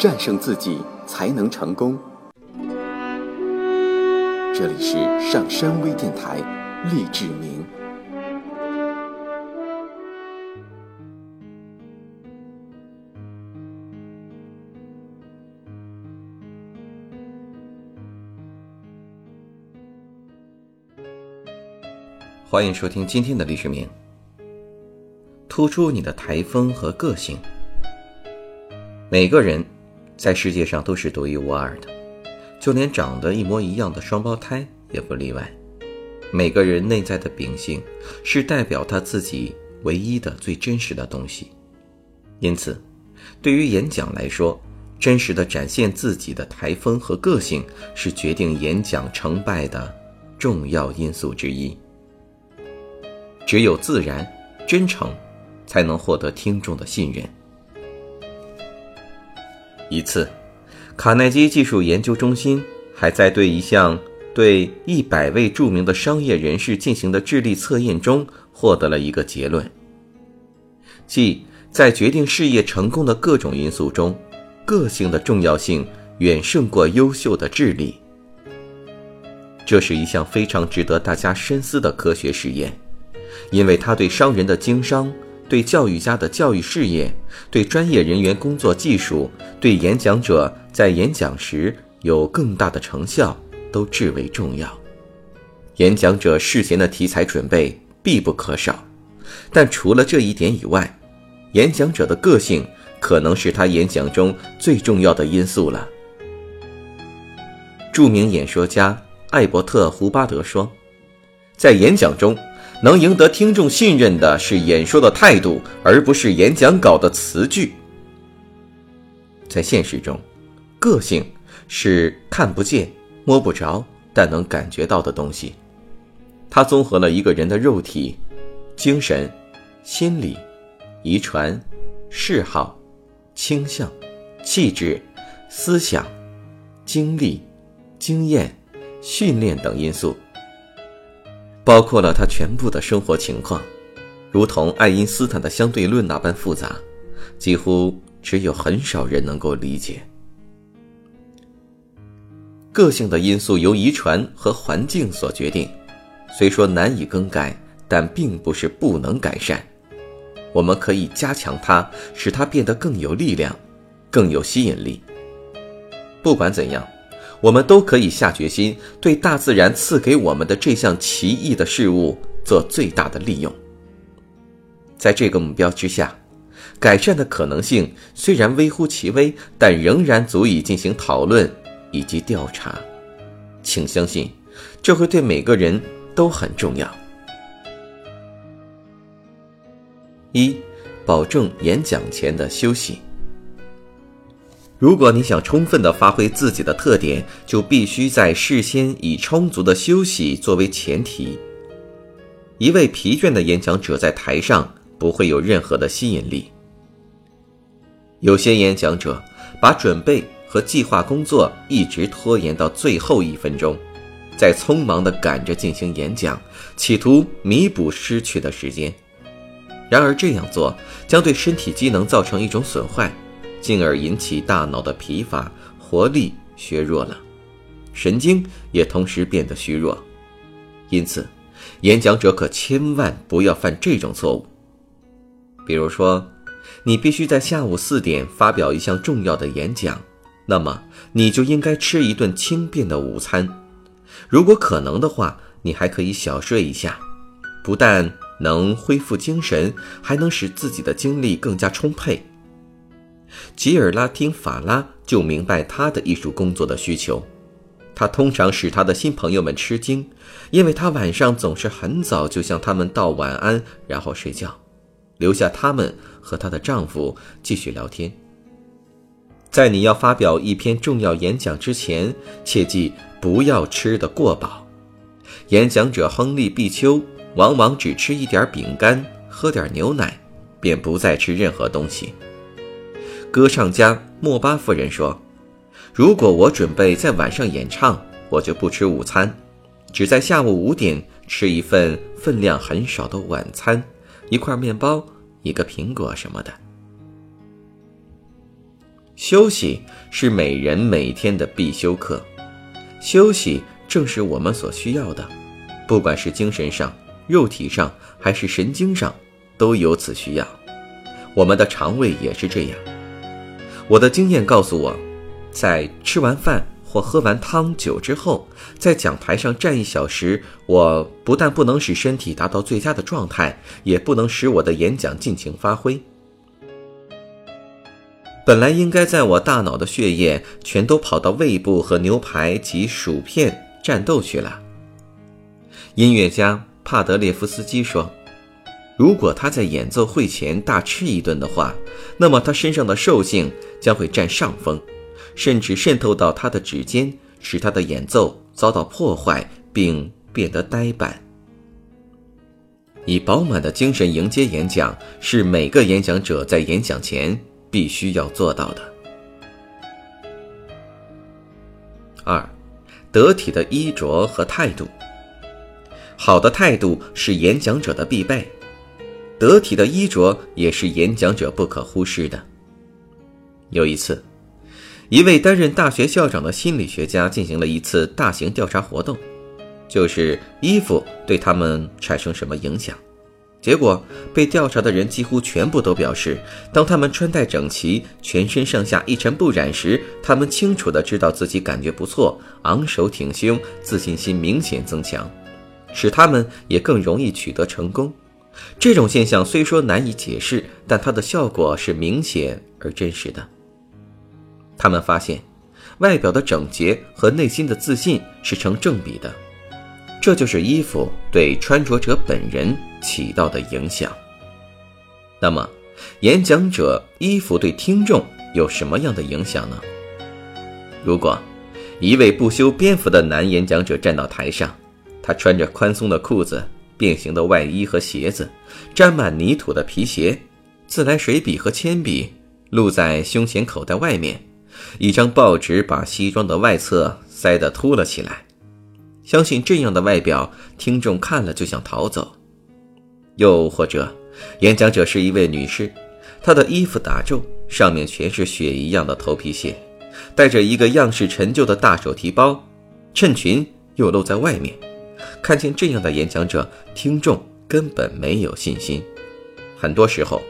战胜自己才能成功。这里是上山微电台，励志明。欢迎收听今天的历史名。突出你的台风和个性。每个人在世界上都是独一无二的，就连长得一模一样的双胞胎也不例外。每个人内在的秉性是代表他自己唯一的、最真实的东西。因此，对于演讲来说，真实的展现自己的台风和个性是决定演讲成败的重要因素之一。只有自然、真诚，才能获得听众的信任。一次，卡耐基技术研究中心还在对一项对一百位著名的商业人士进行的智力测验中，获得了一个结论：即在决定事业成功的各种因素中，个性的重要性远胜过优秀的智力。这是一项非常值得大家深思的科学实验。因为他对商人的经商、对教育家的教育事业、对专业人员工作技术、对演讲者在演讲时有更大的成效，都至为重要。演讲者事前的题材准备必不可少，但除了这一点以外，演讲者的个性可能是他演讲中最重要的因素了。著名演说家艾伯特·胡巴德说：“在演讲中。”能赢得听众信任的是演说的态度，而不是演讲稿的词句。在现实中，个性是看不见、摸不着，但能感觉到的东西。它综合了一个人的肉体、精神、心理、遗传、嗜好、倾向、气质、思想、经历、经验、训练等因素。包括了他全部的生活情况，如同爱因斯坦的相对论那般复杂，几乎只有很少人能够理解。个性的因素由遗传和环境所决定，虽说难以更改，但并不是不能改善。我们可以加强它，使它变得更有力量，更有吸引力。不管怎样。我们都可以下决心，对大自然赐给我们的这项奇异的事物做最大的利用。在这个目标之下，改善的可能性虽然微乎其微，但仍然足以进行讨论以及调查。请相信，这会对每个人都很重要。一，保证演讲前的休息。如果你想充分的发挥自己的特点，就必须在事先以充足的休息作为前提。一位疲倦的演讲者在台上不会有任何的吸引力。有些演讲者把准备和计划工作一直拖延到最后一分钟，再匆忙地赶着进行演讲，企图弥补失去的时间。然而这样做将对身体机能造成一种损坏。进而引起大脑的疲乏，活力削弱了，神经也同时变得虚弱。因此，演讲者可千万不要犯这种错误。比如说，你必须在下午四点发表一项重要的演讲，那么你就应该吃一顿轻便的午餐。如果可能的话，你还可以小睡一下，不但能恢复精神，还能使自己的精力更加充沛。吉尔拉听法拉就明白他的艺术工作的需求，他通常使他的新朋友们吃惊，因为他晚上总是很早就向他们道晚安，然后睡觉，留下他们和她的丈夫继续聊天。在你要发表一篇重要演讲之前，切记不要吃得过饱。演讲者亨利·毕丘往往只吃一点饼干，喝点牛奶，便不再吃任何东西。歌唱家莫巴夫人说：“如果我准备在晚上演唱，我就不吃午餐，只在下午五点吃一份分量很少的晚餐，一块面包，一个苹果什么的。”休息是每人每天的必修课，休息正是我们所需要的，不管是精神上、肉体上还是神经上，都有此需要。我们的肠胃也是这样。我的经验告诉我，在吃完饭或喝完汤酒之后，在讲台上站一小时，我不但不能使身体达到最佳的状态，也不能使我的演讲尽情发挥。本来应该在我大脑的血液全都跑到胃部和牛排及薯片战斗去了。音乐家帕德列夫斯基说：“如果他在演奏会前大吃一顿的话，那么他身上的兽性将会占上风，甚至渗透到他的指尖，使他的演奏遭到破坏并变得呆板。”以饱满的精神迎接演讲，是每个演讲者在演讲前。必须要做到的。二，得体的衣着和态度。好的态度是演讲者的必备，得体的衣着也是演讲者不可忽视的。有一次，一位担任大学校长的心理学家进行了一次大型调查活动，就是衣服对他们产生什么影响。结果，被调查的人几乎全部都表示，当他们穿戴整齐、全身上下一尘不染时，他们清楚地知道自己感觉不错，昂首挺胸，自信心明显增强，使他们也更容易取得成功。这种现象虽说难以解释，但它的效果是明显而真实的。他们发现，外表的整洁和内心的自信是成正比的。这就是衣服对穿着者本人起到的影响。那么，演讲者衣服对听众有什么样的影响呢？如果一位不修边幅的男演讲者站到台上，他穿着宽松的裤子、变形的外衣和鞋子，沾满泥土的皮鞋，自来水笔和铅笔露在胸前口袋外面，一张报纸把西装的外侧塞得凸了起来。相信这样的外表，听众看了就想逃走。又或者，演讲者是一位女士，她的衣服打皱，上面全是血一样的头皮屑，带着一个样式陈旧的大手提包，衬裙又露在外面。看见这样的演讲者，听众根本没有信心。很多时候，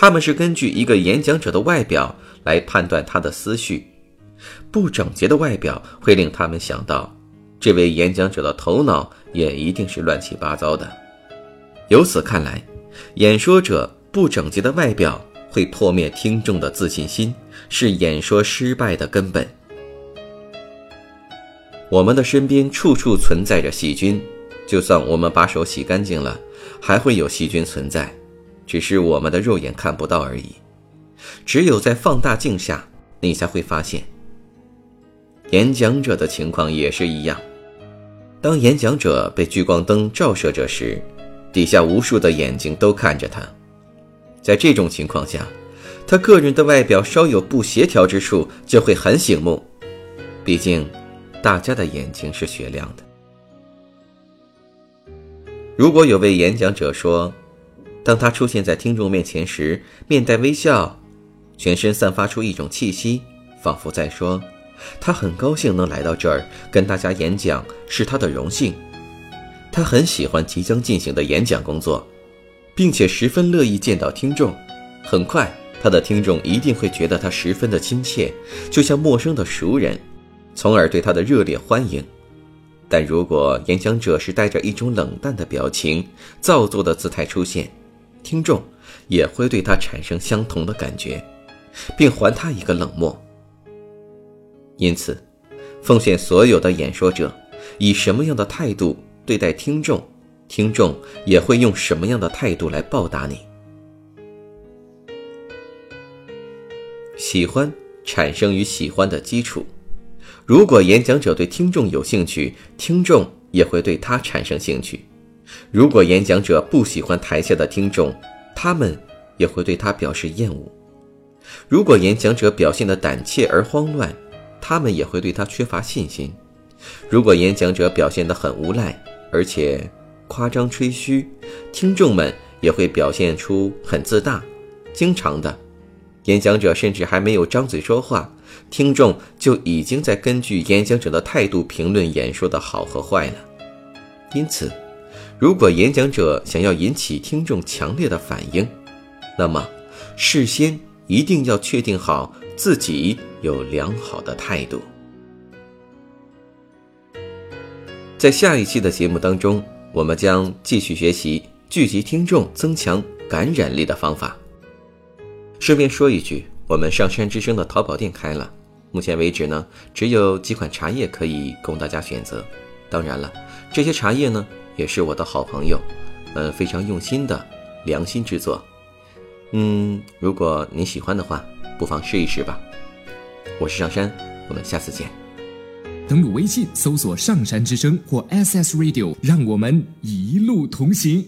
他们是根据一个演讲者的外表来判断他的思绪。不整洁的外表会令他们想到。这位演讲者的头脑也一定是乱七八糟的。由此看来，演说者不整洁的外表会破灭听众的自信心，是演说失败的根本。我们的身边处处存在着细菌，就算我们把手洗干净了，还会有细菌存在，只是我们的肉眼看不到而已。只有在放大镜下，你才会发现。演讲者的情况也是一样。当演讲者被聚光灯照射着时，底下无数的眼睛都看着他。在这种情况下，他个人的外表稍有不协调之处就会很醒目。毕竟，大家的眼睛是雪亮的。如果有位演讲者说，当他出现在听众面前时，面带微笑，全身散发出一种气息，仿佛在说。他很高兴能来到这儿跟大家演讲，是他的荣幸。他很喜欢即将进行的演讲工作，并且十分乐意见到听众。很快，他的听众一定会觉得他十分的亲切，就像陌生的熟人，从而对他的热烈欢迎。但如果演讲者是带着一种冷淡的表情、造作的姿态出现，听众也会对他产生相同的感觉，并还他一个冷漠。因此，奉献所有的演说者以什么样的态度对待听众，听众也会用什么样的态度来报答你。喜欢产生于喜欢的基础。如果演讲者对听众有兴趣，听众也会对他产生兴趣。如果演讲者不喜欢台下的听众，他们也会对他表示厌恶。如果演讲者表现得胆怯而慌乱，他们也会对他缺乏信心。如果演讲者表现得很无赖，而且夸张吹嘘，听众们也会表现出很自大。经常的，演讲者甚至还没有张嘴说话，听众就已经在根据演讲者的态度评论演说的好和坏了。因此，如果演讲者想要引起听众强烈的反应，那么事先一定要确定好自己有良好的态度。在下一期的节目当中，我们将继续学习聚集听众、增强感染力的方法。顺便说一句，我们上山之声的淘宝店开了，目前为止呢，只有几款茶叶可以供大家选择。当然了，这些茶叶呢，也是我的好朋友，呃，非常用心的良心制作。嗯，如果你喜欢的话，不妨试一试吧。我是上山，我们下次见。登录微信搜索“上山之声”或 “SS Radio”，让我们一路同行。